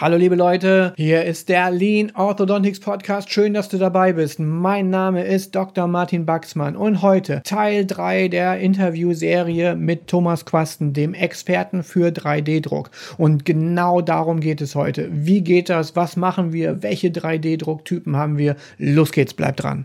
Hallo liebe Leute, hier ist der Lean Orthodontics Podcast. Schön, dass du dabei bist. Mein Name ist Dr. Martin Baxmann und heute Teil 3 der Interviewserie mit Thomas Quasten, dem Experten für 3D-Druck. Und genau darum geht es heute. Wie geht das? Was machen wir? Welche 3D-Drucktypen haben wir? Los geht's, bleibt dran.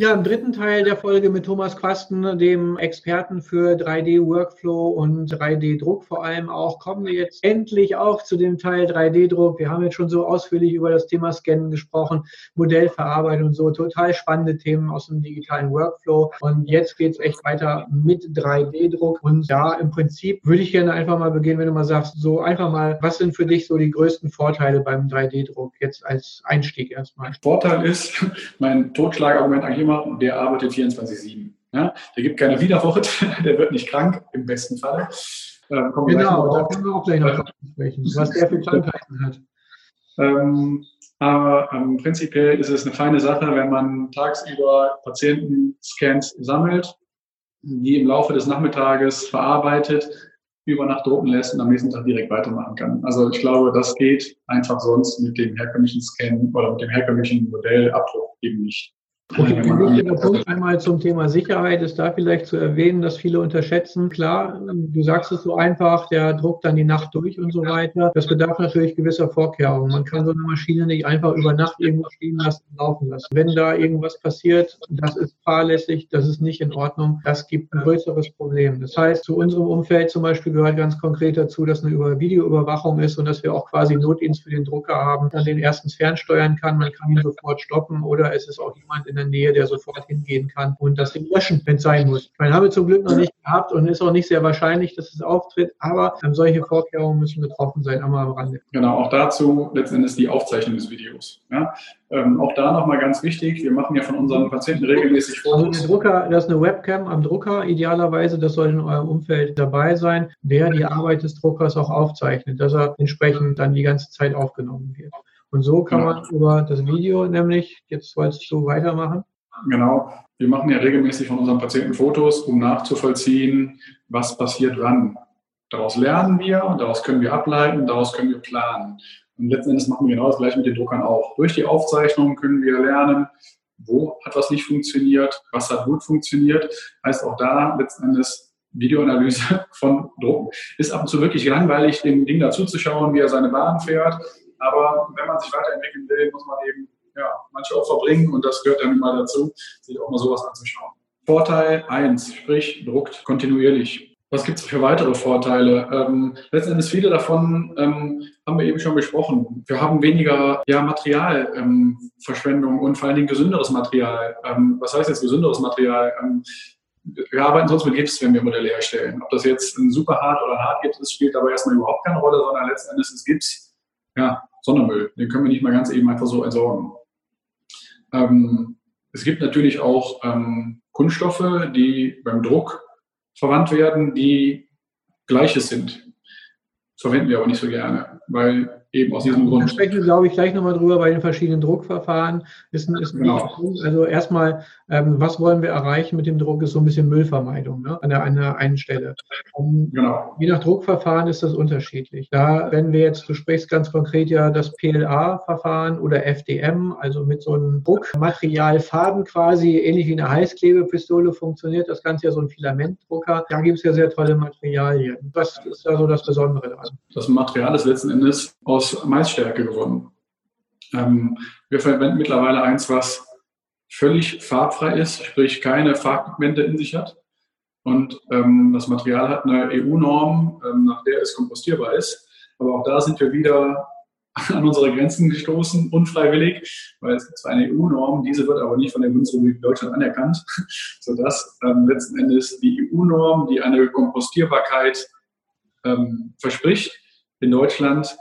Ja, im dritten Teil der Folge mit Thomas Quasten, dem Experten für 3D-Workflow und 3D-Druck vor allem auch, kommen wir jetzt endlich auch zu dem Teil 3D-Druck. Wir haben jetzt schon so ausführlich über das Thema Scannen gesprochen, Modellverarbeitung und so, total spannende Themen aus dem digitalen Workflow. Und jetzt geht es echt weiter mit 3D-Druck. Und ja, im Prinzip würde ich gerne einfach mal beginnen, wenn du mal sagst, so einfach mal, was sind für dich so die größten Vorteile beim 3D-Druck jetzt als Einstieg erstmal? Vorteil ist, mein Totschlagargument eigentlich immer, immer, der arbeitet 24-7. Ja? Der gibt keine Widerwort, der wird nicht krank, im besten Fall. Ähm, genau, da können wir auch gleich noch sprechen, was der für Krankheiten hat. Ähm, aber ähm, prinzipiell ist es eine feine Sache, wenn man tagsüber Patientenscans sammelt, die im Laufe des Nachmittages verarbeitet, über Nacht drucken lässt und am nächsten Tag direkt weitermachen kann. Also ich glaube, das geht einfach sonst mit dem herkömmlichen Scan oder mit dem herkömmlichen Modellabdruck eben nicht. Wichtiger Punkt einmal zum Thema Sicherheit ist da vielleicht zu erwähnen, dass viele unterschätzen. Klar, du sagst es so einfach, der druckt dann die Nacht durch und so weiter. Das bedarf natürlich gewisser Vorkehrungen. Man kann so eine Maschine nicht einfach über Nacht irgendwo stehen lassen und laufen lassen. Wenn da irgendwas passiert, das ist fahrlässig, das ist nicht in Ordnung, das gibt ein größeres Problem. Das heißt, zu unserem Umfeld zum Beispiel gehört ganz konkret dazu, dass eine Videoüberwachung ist und dass wir auch quasi Notdienst für den Drucker haben, dann den erstens fernsteuern kann, man kann ihn sofort stoppen oder es ist auch jemand in der Nähe, der sofort hingehen kann und das Ding löschen, wenn es sein muss. Ich meine, haben wir zum Glück noch nicht gehabt und ist auch nicht sehr wahrscheinlich, dass es auftritt, aber ähm, solche Vorkehrungen müssen getroffen sein, einmal am Rande. Genau, auch dazu letztendlich die Aufzeichnung des Videos. Ja? Ähm, auch da nochmal ganz wichtig, wir machen ja von unseren Patienten regelmäßig Fotos. Also der Drucker, das ist eine Webcam am Drucker, idealerweise, das soll in eurem Umfeld dabei sein, der die Arbeit des Druckers auch aufzeichnet, dass er entsprechend dann die ganze Zeit aufgenommen wird. Und so kann genau. man über das Video nämlich, jetzt sollst du weitermachen. Genau. Wir machen ja regelmäßig von unseren Patienten Fotos, um nachzuvollziehen, was passiert wann. Daraus lernen wir, daraus können wir ableiten, daraus können wir planen. Und letzten Endes machen wir genau das gleiche mit den Druckern auch. Durch die Aufzeichnung können wir lernen, wo hat was nicht funktioniert, was hat gut funktioniert. Heißt auch da letzten Endes Videoanalyse von Drucken. Ist ab und zu wirklich langweilig, dem Ding dazuzuschauen, wie er seine Bahn fährt. Aber wenn man sich weiterentwickeln will, muss man eben ja, manche Opfer bringen und das gehört dann immer dazu, sich auch mal sowas anzuschauen. Vorteil 1, sprich, druckt kontinuierlich. Was gibt es für weitere Vorteile? Ähm, letztendlich viele davon ähm, haben wir eben schon besprochen. Wir haben weniger ja, Materialverschwendung ähm, und vor allen Dingen gesünderes Material. Ähm, was heißt jetzt gesünderes Material? Ähm, wir arbeiten sonst mit Gips, wenn wir Modelle herstellen. Ob das jetzt ein super hart oder hart Gips ist, spielt aber erstmal überhaupt keine Rolle, sondern letztendlich ist Gips ja, Sondermüll. Den können wir nicht mal ganz eben einfach so entsorgen. Ähm, es gibt natürlich auch ähm, Kunststoffe, die beim Druck verwandt werden, die gleiches sind. Verwenden wir aber nicht so gerne, weil eben aus diesem Grund. Da sprechen wir, glaube ich, gleich nochmal drüber bei den verschiedenen Druckverfahren. Ist ein, ist ein genau. Also erstmal, ähm, was wollen wir erreichen mit dem Druck, ist so ein bisschen Müllvermeidung ne? an, der, an der einen Stelle. Um, genau. Je nach Druckverfahren ist das unterschiedlich. Da, wenn wir jetzt, du sprichst ganz konkret ja das PLA-Verfahren oder FDM, also mit so einem Druckmaterialfaden quasi, ähnlich wie eine Heißklebepistole funktioniert das Ganze ja so ein Filamentdrucker. Da gibt es ja sehr tolle Materialien. Was ist da so das Besondere dran? Das Material ist letzten Endes aus aus Maisstärke gewonnen. Ähm, wir verwenden mittlerweile eins, was völlig farbfrei ist, sprich keine Farbpigmente in sich hat. Und ähm, das Material hat eine EU-Norm, ähm, nach der es kompostierbar ist. Aber auch da sind wir wieder an unsere Grenzen gestoßen, unfreiwillig, weil es gibt zwar eine EU-Norm, diese wird aber nicht von der Bundesrepublik Deutschland anerkannt, sodass ähm, letzten Endes die EU-Norm, die eine Kompostierbarkeit ähm, verspricht, in Deutschland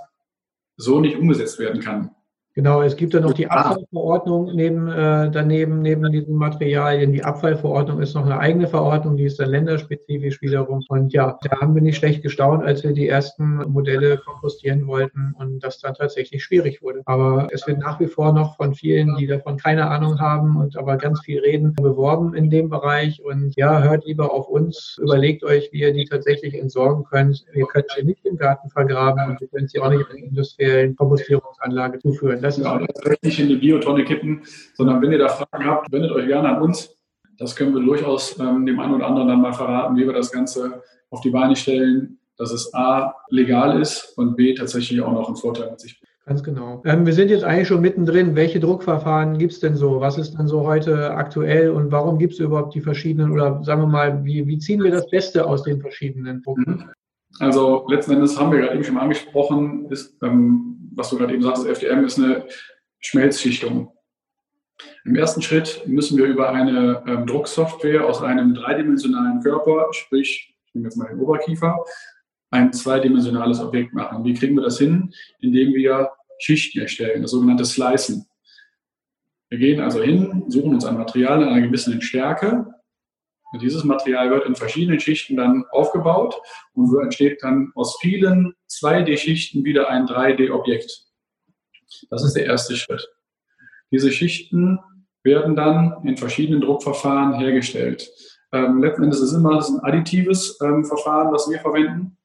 so nicht umgesetzt werden kann. Genau, es gibt ja noch die Abfallverordnung neben, äh, daneben, neben diesen Materialien. Die Abfallverordnung ist noch eine eigene Verordnung, die ist dann länderspezifisch wiederum. Und ja, da haben wir nicht schlecht gestaunt, als wir die ersten Modelle kompostieren wollten und das dann tatsächlich schwierig wurde. Aber es wird nach wie vor noch von vielen, die davon keine Ahnung haben und aber ganz viel reden, beworben in dem Bereich. Und ja, hört lieber auf uns, überlegt euch, wie ihr die tatsächlich entsorgen könnt. Ihr könnt sie nicht im Garten vergraben und ihr könnt sie auch nicht in eine industriellen Kompostierungsanlage zuführen. Das ist genau, das nicht in die Biotonne kippen, sondern wenn ihr da Fragen habt, wendet euch gerne an uns. Das können wir durchaus ähm, dem einen oder anderen dann mal verraten, wie wir das Ganze auf die Beine stellen, dass es A, legal ist und B, tatsächlich auch noch einen Vorteil mit sich bringt. Ganz genau. Ähm, wir sind jetzt eigentlich schon mittendrin. Welche Druckverfahren gibt es denn so? Was ist denn so heute aktuell und warum gibt es überhaupt die verschiedenen oder sagen wir mal, wie, wie ziehen wir das Beste aus den verschiedenen Drucken? Also letzten Endes haben wir gerade eben schon mal angesprochen, ist, ähm, was du gerade eben sagst, FDM ist eine Schmelzschichtung. Im ersten Schritt müssen wir über eine ähm, Drucksoftware aus einem dreidimensionalen Körper, sprich, ich nehme jetzt mal den Oberkiefer, ein zweidimensionales Objekt machen. Wie kriegen wir das hin? Indem wir Schichten erstellen, das sogenannte Slicen. Wir gehen also hin, suchen uns ein Material in einer gewissen Stärke, und dieses Material wird in verschiedenen Schichten dann aufgebaut und so entsteht dann aus vielen 2D-Schichten wieder ein 3D-Objekt. Das ist der erste Schritt. Diese Schichten werden dann in verschiedenen Druckverfahren hergestellt. Ähm, letzten Endes ist es immer ein additives ähm, Verfahren, was wir verwenden.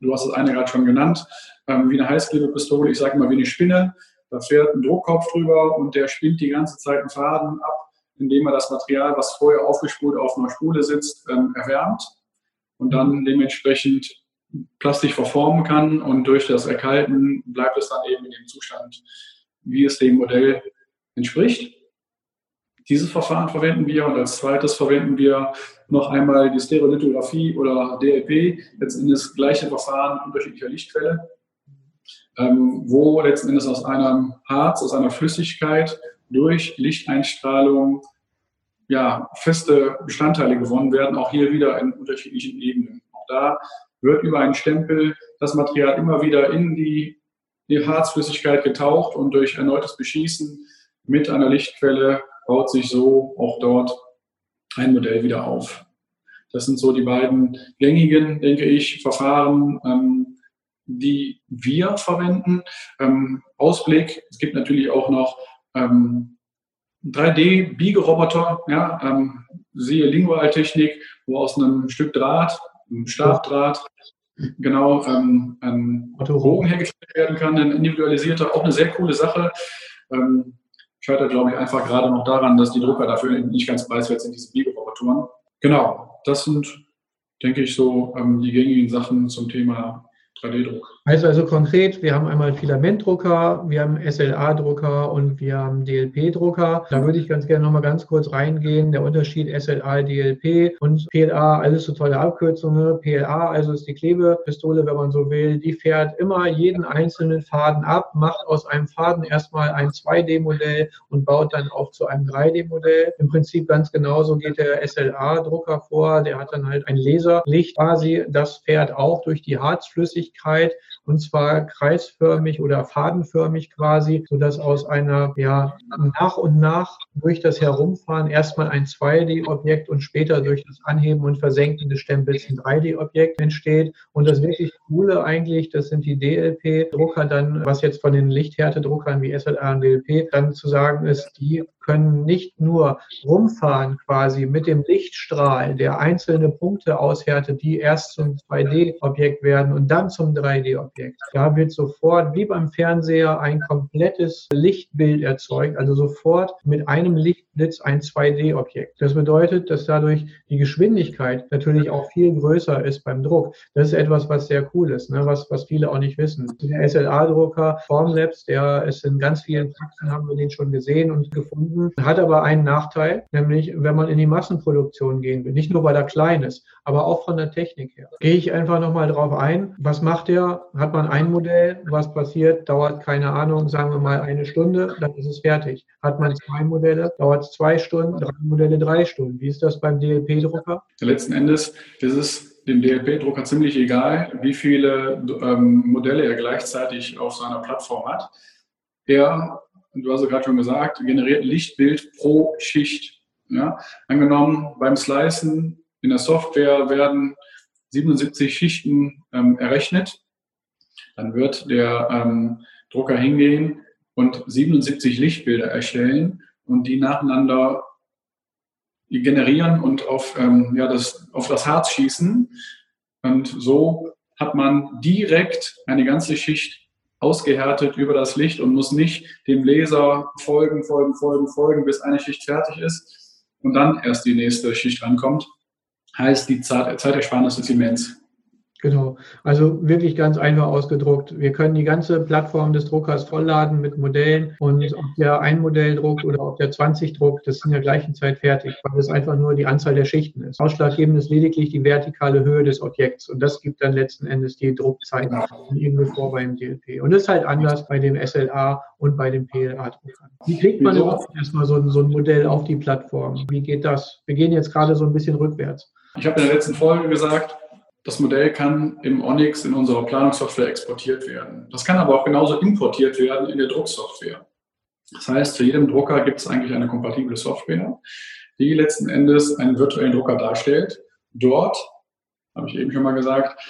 Du hast das eine gerade schon genannt, ähm, wie eine Heißklebepistole, ich sage mal wie eine Spinne. Da fährt ein Druckkopf drüber und der spinnt die ganze Zeit einen Faden ab indem er das Material, was vorher aufgespult auf einer Spule sitzt, ähm, erwärmt und dann dementsprechend plastisch verformen kann und durch das Erkalten bleibt es dann eben in dem Zustand, wie es dem Modell entspricht. Dieses Verfahren verwenden wir und als zweites verwenden wir noch einmal die Stereolithografie oder DLP, letztendlich das gleiche Verfahren unterschiedlicher Lichtquelle, ähm, wo letzten Endes aus einem Harz, aus einer Flüssigkeit durch Lichteinstrahlung ja, feste Bestandteile gewonnen werden, auch hier wieder in unterschiedlichen Ebenen. Auch da wird über einen Stempel das Material immer wieder in die, die Harzflüssigkeit getaucht und durch erneutes Beschießen mit einer Lichtquelle baut sich so auch dort ein Modell wieder auf. Das sind so die beiden gängigen, denke ich, Verfahren, ähm, die wir verwenden. Ähm, Ausblick, es gibt natürlich auch noch ähm, 3D-Biegeroboter, ja, ähm, siehe Lingualtechnik, wo aus einem Stück Draht, einem Stabdraht, genau ähm, ein Bogen hergestellt werden kann, ein individualisierter, auch eine sehr coole Sache. Ähm, scheitert, glaube ich, einfach gerade noch daran, dass die Drucker dafür nicht ganz preiswert sind, diese Biegerobotern. Genau, das sind, denke ich, so ähm, die gängigen Sachen zum Thema 3D-Druck. Heißt also konkret, wir haben einmal Filamentdrucker, wir haben SLA-Drucker und wir haben DLP-Drucker. Da würde ich ganz gerne nochmal ganz kurz reingehen. Der Unterschied SLA, DLP und PLA, alles so tolle Abkürzungen. PLA, also ist die Klebepistole, wenn man so will, die fährt immer jeden einzelnen Faden ab, macht aus einem Faden erstmal ein 2D-Modell und baut dann auch zu einem 3D-Modell. Im Prinzip ganz genauso geht der SLA-Drucker vor. Der hat dann halt ein Laserlicht quasi. Das fährt auch durch die Harzflüssigkeit und zwar kreisförmig oder fadenförmig quasi, sodass aus einer, ja, nach und nach durch das Herumfahren erstmal ein 2D-Objekt und später durch das Anheben und Versenken des Stempels ein 3D-Objekt entsteht. Und das wirklich Coole eigentlich, das sind die DLP-Drucker dann, was jetzt von den Lichthärtedruckern wie SLA und DLP dann zu sagen ist, die können nicht nur rumfahren quasi mit dem Lichtstrahl, der einzelne Punkte aushärtet, die erst zum 2D-Objekt werden und dann zum 3D-Objekt. Da wird sofort wie beim Fernseher ein komplettes Lichtbild erzeugt, also sofort mit einem Lichtblitz ein 2D-Objekt. Das bedeutet, dass dadurch die Geschwindigkeit natürlich auch viel größer ist beim Druck. Das ist etwas, was sehr cool ist, ne? was, was viele auch nicht wissen. Der SLA-Drucker Formlabs, der ist in ganz vielen Praxen, haben wir den schon gesehen und gefunden hat aber einen Nachteil, nämlich wenn man in die Massenproduktion gehen will. Nicht nur, weil er klein ist, aber auch von der Technik her. Gehe ich einfach nochmal drauf ein. Was macht er? Hat man ein Modell, was passiert, dauert keine Ahnung, sagen wir mal eine Stunde, dann ist es fertig. Hat man zwei Modelle, dauert es zwei Stunden, drei Modelle drei Stunden. Wie ist das beim DLP-Drucker? Letzten Endes ist es dem DLP-Drucker ziemlich egal, wie viele ähm, Modelle er gleichzeitig auf seiner Plattform hat. Er, du hast ja gerade schon gesagt, generiert Lichtbild pro Schicht. Ja? Angenommen, beim Slicen in der Software werden 77 Schichten ähm, errechnet. Dann wird der ähm, Drucker hingehen und 77 Lichtbilder erstellen und die nacheinander generieren und auf, ähm, ja, das, auf das Harz schießen. Und so hat man direkt eine ganze Schicht ausgehärtet über das Licht und muss nicht dem Laser folgen, folgen, folgen, folgen, bis eine Schicht fertig ist und dann erst die nächste Schicht ankommt. Heißt, die Zeitersparnis ist immens. Genau, also wirklich ganz einfach ausgedruckt. Wir können die ganze Plattform des Druckers vollladen mit Modellen und ob der ein Modell druckt oder ob der 20 druckt, das ist in der gleichen Zeit fertig, weil es einfach nur die Anzahl der Schichten ist. Ausschlaggebend ist lediglich die vertikale Höhe des Objekts und das gibt dann letzten Endes die Druckzeit irgendwie vor beim DLP. Und das ist halt anders bei dem SLA und bei dem PLA-Druckern. Wie kriegt man überhaupt erstmal so ein, so ein Modell auf die Plattform? Wie geht das? Wir gehen jetzt gerade so ein bisschen rückwärts. Ich habe in der letzten Folge gesagt, das Modell kann im Onyx in unserer Planungssoftware exportiert werden. Das kann aber auch genauso importiert werden in der Drucksoftware. Das heißt, für jedem Drucker gibt es eigentlich eine kompatible Software, die letzten Endes einen virtuellen Drucker darstellt. Dort, habe ich eben schon mal gesagt,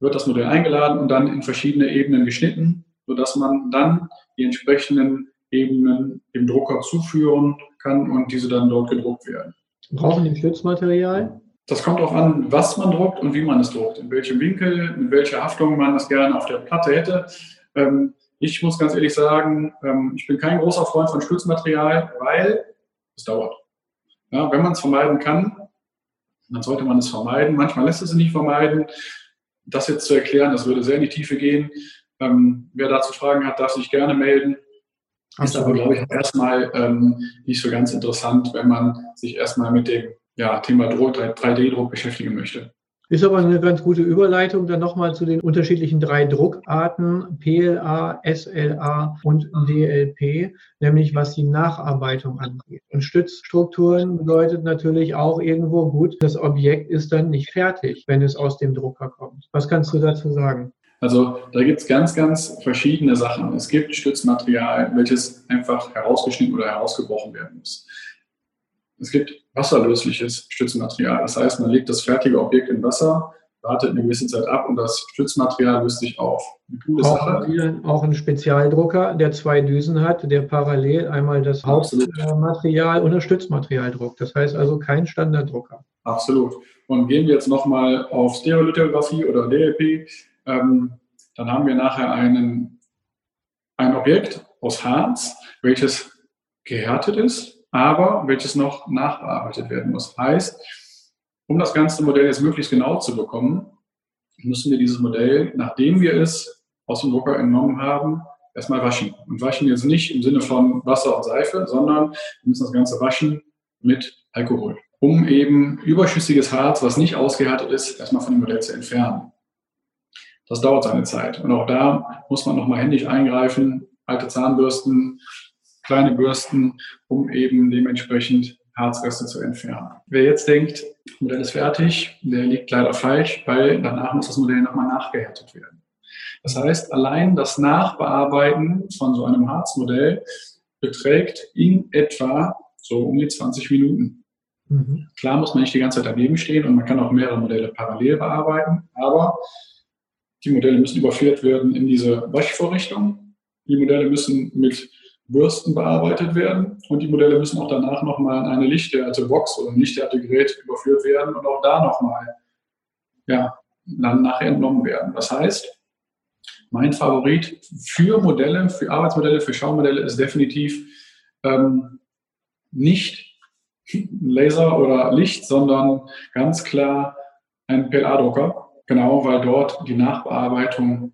wird das Modell eingeladen und dann in verschiedene Ebenen geschnitten, sodass man dann die entsprechenden Ebenen dem Drucker zuführen kann und diese dann dort gedruckt werden. Brauchen die Stützmaterial? Das kommt auch an, was man druckt und wie man es druckt, in welchem Winkel, mit welcher Haftung man das gerne auf der Platte hätte. Ähm, ich muss ganz ehrlich sagen, ähm, ich bin kein großer Freund von Stützmaterial, weil es dauert. Ja, wenn man es vermeiden kann, dann sollte man es vermeiden. Manchmal lässt es sich nicht vermeiden. Das jetzt zu erklären, das würde sehr in die Tiefe gehen. Ähm, wer dazu Fragen hat, darf sich gerne melden. Ist aber, glaube ich, erstmal ähm, nicht so ganz interessant, wenn man sich erstmal mit dem ja, Thema 3D-Druck beschäftigen möchte. Ist aber eine ganz gute Überleitung dann nochmal zu den unterschiedlichen drei Druckarten, PLA, SLA und DLP, nämlich was die Nacharbeitung angeht. Und Stützstrukturen bedeutet natürlich auch irgendwo gut, das Objekt ist dann nicht fertig, wenn es aus dem Drucker kommt. Was kannst du dazu sagen? Also da gibt es ganz, ganz verschiedene Sachen. Es gibt Stützmaterial, welches einfach herausgeschnitten oder herausgebrochen werden muss. Es gibt wasserlösliches Stützmaterial. Das heißt, man legt das fertige Objekt in Wasser, wartet eine gewisse Zeit ab und das Stützmaterial löst sich auf. auch, auch ein Spezialdrucker, der zwei Düsen hat, der parallel einmal das Hauptmaterial und das Stützmaterial druckt. Das heißt also kein Standarddrucker. Absolut. Und gehen wir jetzt nochmal auf Stereolithografie oder DLP, ähm, dann haben wir nachher einen, ein Objekt aus Harz, welches gehärtet ist, aber welches noch nachbearbeitet werden muss. Heißt, um das ganze Modell jetzt möglichst genau zu bekommen, müssen wir dieses Modell, nachdem wir es aus dem Drucker entnommen haben, erstmal waschen. Und waschen jetzt nicht im Sinne von Wasser und Seife, sondern wir müssen das Ganze waschen mit Alkohol, um eben überschüssiges Harz, was nicht ausgehärtet ist, erstmal von dem Modell zu entfernen. Das dauert seine Zeit. Und auch da muss man nochmal händisch eingreifen, alte Zahnbürsten, kleine Bürsten, um eben dementsprechend Harzreste zu entfernen. Wer jetzt denkt, das Modell ist fertig, der liegt leider falsch, weil danach muss das Modell nochmal nachgehärtet werden. Das heißt, allein das Nachbearbeiten von so einem Harzmodell beträgt in etwa so um die 20 Minuten. Mhm. Klar muss man nicht die ganze Zeit daneben stehen und man kann auch mehrere Modelle parallel bearbeiten, aber die Modelle müssen überführt werden in diese Waschvorrichtung. Die Modelle müssen mit Bürsten bearbeitet werden und die Modelle müssen auch danach nochmal in eine lichtgeerte Box oder ein Lichtgerät überführt werden und auch da nochmal ja, dann nachher entnommen werden. Das heißt, mein Favorit für Modelle, für Arbeitsmodelle, für Schaumodelle ist definitiv ähm, nicht Laser oder Licht, sondern ganz klar ein PLA-Drucker. Genau, weil dort die Nachbearbeitung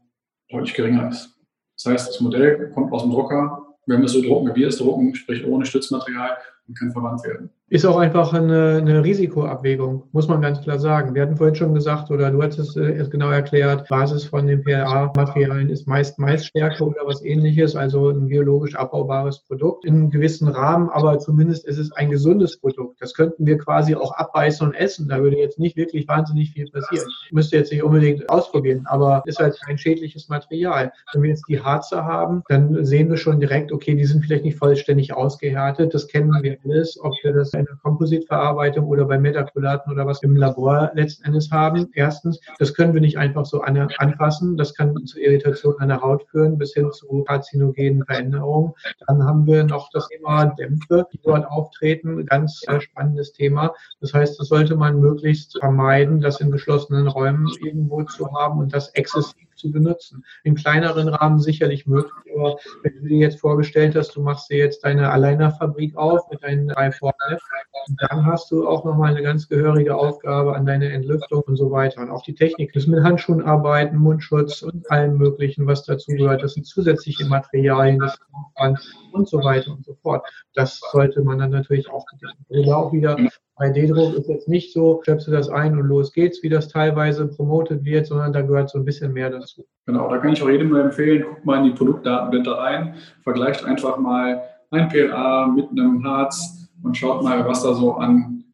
deutlich geringer ist. Das heißt, das Modell kommt aus dem Drucker, wenn wir so drucken, wie wir es drucken, sprich ohne Stützmaterial, und kann verwandt werden. Ist auch einfach eine, eine, Risikoabwägung, muss man ganz klar sagen. Wir hatten vorhin schon gesagt, oder du hattest es äh, genau erklärt, Basis von den PLA-Materialien ist meist Maisstärke oder was ähnliches, also ein biologisch abbaubares Produkt in einem gewissen Rahmen, aber zumindest ist es ein gesundes Produkt. Das könnten wir quasi auch abbeißen und essen. Da würde jetzt nicht wirklich wahnsinnig viel passieren. Müsste jetzt nicht unbedingt ausprobieren, aber ist halt kein schädliches Material. Wenn wir jetzt die Harze haben, dann sehen wir schon direkt, okay, die sind vielleicht nicht vollständig ausgehärtet. Das kennen wir alles, ob wir das in der Kompositverarbeitung oder bei Metakulaten oder was im Labor letzten Endes haben. Erstens, das können wir nicht einfach so anfassen. Das kann zu Irritation an der Haut führen bis hin zu karzinogenen Veränderungen. Dann haben wir noch das Thema Dämpfe, die dort auftreten. Ganz äh, spannendes Thema. Das heißt, das sollte man möglichst vermeiden, das in geschlossenen Räumen irgendwo zu haben und das exzessiv zu benutzen. In kleineren Rahmen sicherlich möglich, aber wenn du dir jetzt vorgestellt hast, du machst dir jetzt deine Alleinerfabrik auf mit deinen drei Vorne, dann hast du auch nochmal eine ganz gehörige Aufgabe an deine Entlüftung und so weiter. Und auch die Technik, das mit Handschuhen arbeiten, Mundschutz und allem Möglichen, was dazu gehört. Das sind zusätzliche Materialien, das und so weiter und so fort. Das sollte man dann natürlich auch bedenken. Also auch wieder 3D-Druck ist jetzt nicht so, schöpfst du das ein und los geht's, wie das teilweise promotet wird, sondern da gehört so ein bisschen mehr dazu. Genau, da kann ich auch jedem nur empfehlen, guck mal in die Produktdatenblätter rein, vergleicht einfach mal ein PLA mit einem Harz und schaut mal, was da so an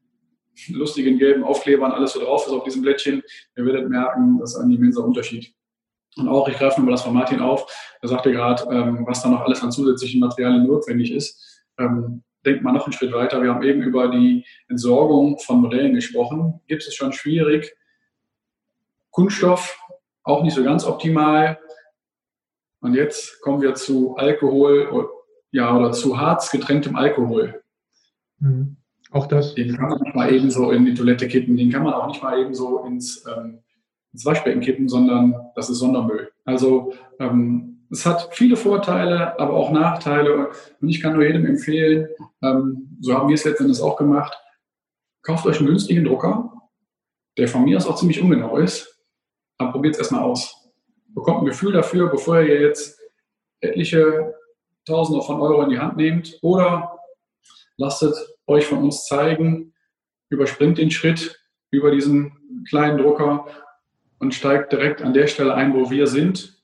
lustigen gelben Aufklebern alles so drauf ist auf diesem Blättchen. Ihr werdet merken, das ist ein immenser Unterschied. Und auch, ich greife nochmal das von Martin auf, er sagte gerade, ähm, was da noch alles an zusätzlichen Materialien notwendig ist. Ähm, denkt mal noch einen Schritt weiter. Wir haben eben über die Entsorgung von Modellen gesprochen. Gibt es schon schwierig. Kunststoff auch nicht so ganz optimal. Und jetzt kommen wir zu Alkohol, ja, oder zu Harz getränktem Alkohol. Mhm. Auch das. Den kann man nicht mal eben so in die Toilette kippen. Den kann man auch nicht mal eben so ins, ähm, ins Waschbecken kippen, sondern das ist Sondermüll. Also ähm, es hat viele Vorteile, aber auch Nachteile. Und ich kann nur jedem empfehlen, ähm, so haben wir es letztendlich auch gemacht, kauft euch einen günstigen Drucker, der von mir aus auch ziemlich ungenau ist, aber probiert es erstmal aus. Bekommt ein Gefühl dafür, bevor ihr jetzt etliche Tausende von Euro in die Hand nehmt oder lasst euch von uns zeigen, überspringt den Schritt über diesen kleinen Drucker und steigt direkt an der Stelle ein, wo wir sind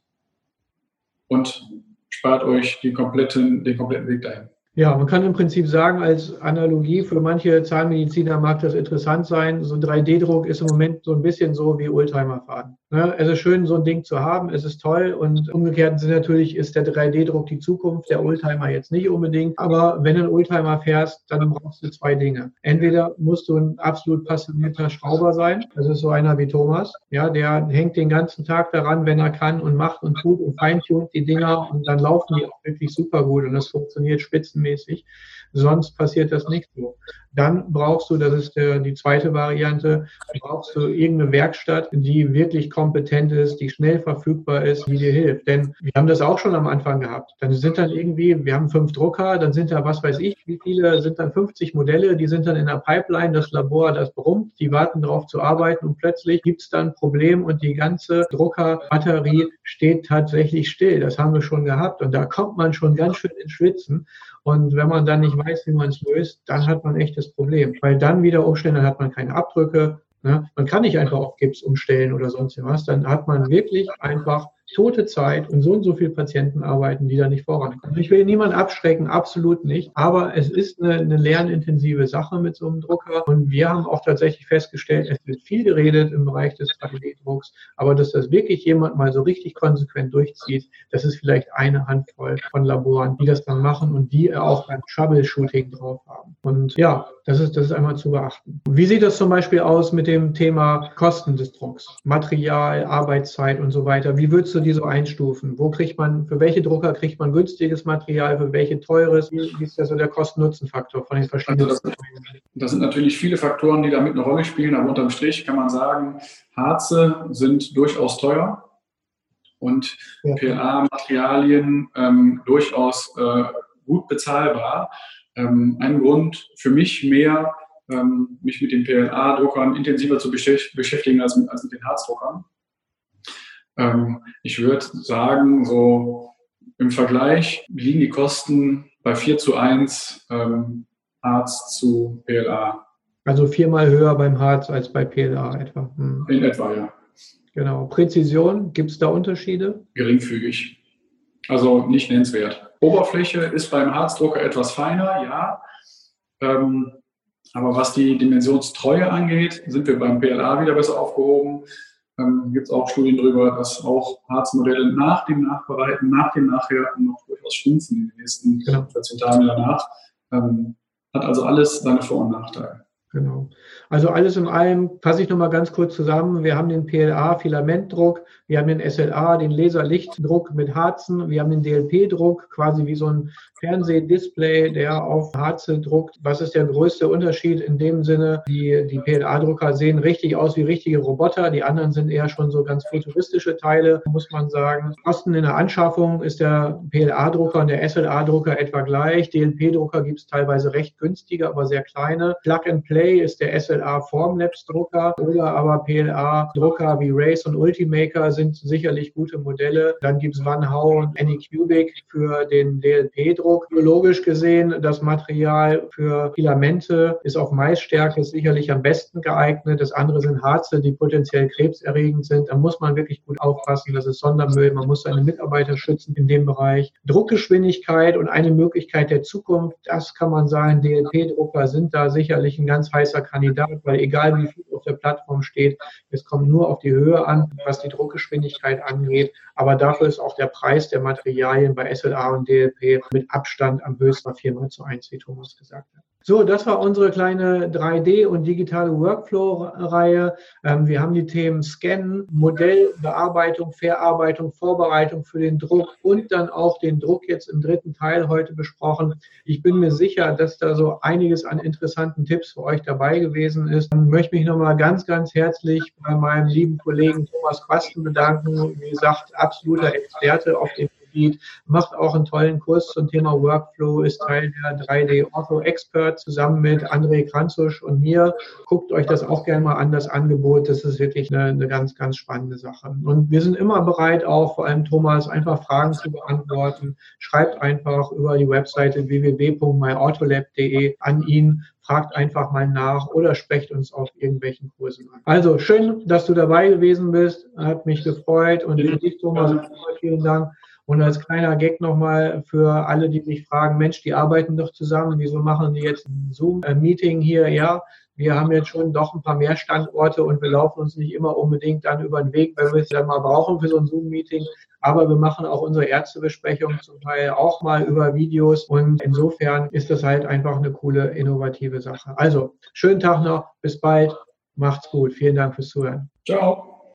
und spart euch die kompletten, den kompletten Weg dahin. Ja, man kann im Prinzip sagen, als Analogie für manche Zahnmediziner mag das interessant sein. So ein 3D-Druck ist im Moment so ein bisschen so wie Oldtimer fahren. Ne? Es ist schön, so ein Ding zu haben, es ist toll und umgekehrt sind natürlich ist der 3D-Druck die Zukunft, der Oldtimer jetzt nicht unbedingt. Aber wenn du einen Oldtimer fährst, dann brauchst du zwei Dinge. Entweder musst du ein absolut passionierter Schrauber sein, das ist so einer wie Thomas, ja, der hängt den ganzen Tag daran, wenn er kann und macht und tut und feintunt die Dinger und dann laufen die auch wirklich super gut und das funktioniert spitzenmäßig mäßig. Sonst passiert das nicht so. Dann brauchst du, das ist der, die zweite Variante, brauchst du irgendeine Werkstatt, die wirklich kompetent ist, die schnell verfügbar ist, die dir hilft. Denn wir haben das auch schon am Anfang gehabt. Dann sind dann irgendwie, wir haben fünf Drucker, dann sind da, was weiß ich, wie viele, sind dann 50 Modelle, die sind dann in der Pipeline, das Labor, das brummt, die warten darauf zu arbeiten und plötzlich gibt es dann ein Problem und die ganze Druckerbatterie steht tatsächlich still. Das haben wir schon gehabt und da kommt man schon ganz schön ins Schwitzen. Und wenn man dann nicht weiß, wie man es löst, dann hat man echt das Problem. Weil dann wieder umstellen, dann hat man keine Abdrücke. Ne? Man kann nicht einfach auf Gips umstellen oder sonst was. Dann hat man wirklich einfach tote Zeit und so und so viele Patienten arbeiten, die da nicht vorankommen. Ich will niemanden abschrecken, absolut nicht. Aber es ist eine, eine lernintensive Sache mit so einem Drucker. Und wir haben auch tatsächlich festgestellt, es wird viel geredet im Bereich des 3D-Drucks. Aber dass das wirklich jemand mal so richtig konsequent durchzieht, das ist vielleicht eine Handvoll von Laboren, die das dann machen und die auch beim Troubleshooting drauf haben. Und ja, das ist, das ist einmal zu beachten. Wie sieht das zum Beispiel aus mit dem Thema Kosten des Drucks? Material, Arbeitszeit und so weiter. Wie würdest du du die so einstufen? Wo kriegt man, für welche Drucker kriegt man günstiges Material, für welche teures? Wie, ist da so der Kosten-Nutzen-Faktor von den verschiedenen? Also das, das, sind natürlich viele Faktoren, die damit eine Rolle spielen, aber unterm Strich kann man sagen, Harze sind durchaus teuer und ja. PLA-Materialien ähm, durchaus äh, gut bezahlbar. Ähm, ein Grund für mich mehr, ähm, mich mit den PLA-Druckern intensiver zu beschäftigen als mit, als mit den Harzdruckern. Ähm, ich würde sagen, so im Vergleich liegen die Kosten bei 4 zu 1 ähm, Harz zu PLA. Also viermal höher beim Harz als bei PLA etwa. Hm. In etwa, ja. Genau. Präzision, gibt es da Unterschiede? Geringfügig. Also nicht nennenswert. Oberfläche ist beim Harzdrucker etwas feiner, ja. Ähm, aber was die Dimensionstreue angeht, sind wir beim PLA wieder besser aufgehoben. Ähm, Gibt es auch Studien darüber, dass auch Harzmodelle nach dem Nachbereiten, nach dem Nachhärten noch durchaus schrumpfen in den nächsten genau. 14 Tagen danach. Ähm, hat also alles seine Vor- und Nachteile. Genau. Also alles in allem fasse ich nochmal ganz kurz zusammen. Wir haben den PLA-Filamentdruck, wir haben den SLA, den Laserlichtdruck mit Harzen, wir haben den DLP-Druck, quasi wie so ein Fernsehdisplay, der auf Harze druckt. Was ist der größte Unterschied in dem Sinne? Die, die PLA-Drucker sehen richtig aus wie richtige Roboter, die anderen sind eher schon so ganz futuristische Teile, muss man sagen. Kosten in der Anschaffung ist der PLA-Drucker und der SLA-Drucker etwa gleich. DLP-Drucker gibt es teilweise recht günstige, aber sehr kleine. Plug and Play ist der SLA Formlabs Drucker oder aber PLA Drucker wie Race und Ultimaker sind sicherlich gute Modelle. Dann gibt es Van Hau und Anycubic für den DLP-Druck. Biologisch gesehen, das Material für Filamente ist auf Maisstärke sicherlich am besten geeignet. Das andere sind Harze, die potenziell krebserregend sind. Da muss man wirklich gut aufpassen. Das ist Sondermüll. Man muss seine Mitarbeiter schützen in dem Bereich. Druckgeschwindigkeit und eine Möglichkeit der Zukunft, das kann man sagen, DLP-Drucker sind da sicherlich ein ganz heißer Kandidat, weil egal wie viel auf der Plattform steht, es kommt nur auf die Höhe an, was die Druckgeschwindigkeit angeht. Aber dafür ist auch der Preis der Materialien bei SLA und DLP mit Abstand am höchsten 4 mal zu 1, wie Thomas gesagt hat. So, das war unsere kleine 3D- und digitale Workflow-Reihe. Ähm, wir haben die Themen Scannen, Modellbearbeitung, Verarbeitung, Vorbereitung für den Druck und dann auch den Druck jetzt im dritten Teil heute besprochen. Ich bin mir sicher, dass da so einiges an interessanten Tipps für euch dabei gewesen ist. Ich möchte mich nochmal ganz, ganz herzlich bei meinem lieben Kollegen Thomas Quasten bedanken. Wie gesagt, absoluter Experte auf dem Gebiet, macht auch einen tollen Kurs zum Thema Workflow, ist Teil der 3D Auto Expert zusammen mit André Kranzusch und mir. Guckt euch das auch gerne mal an, das Angebot. Das ist wirklich eine, eine ganz, ganz spannende Sache. Und wir sind immer bereit, auch vor allem Thomas, einfach Fragen zu beantworten. Schreibt einfach über die Webseite www.myautolab.de an ihn fragt einfach mal nach oder sprecht uns auf irgendwelchen Kursen an. Also schön, dass du dabei gewesen bist. Hat mich gefreut und für dich, Thomas, vielen Dank. Und als kleiner Gag nochmal für alle, die sich fragen, Mensch, die arbeiten doch zusammen, wieso machen die jetzt ein Zoom-Meeting hier? Ja, wir haben jetzt schon doch ein paar mehr Standorte und wir laufen uns nicht immer unbedingt dann über den Weg, wenn wir es dann mal brauchen für so ein Zoom-Meeting. Aber wir machen auch unsere Ärztebesprechungen zum Teil auch mal über Videos und insofern ist das halt einfach eine coole, innovative Sache. Also, schönen Tag noch, bis bald, macht's gut, vielen Dank fürs Zuhören. Ciao.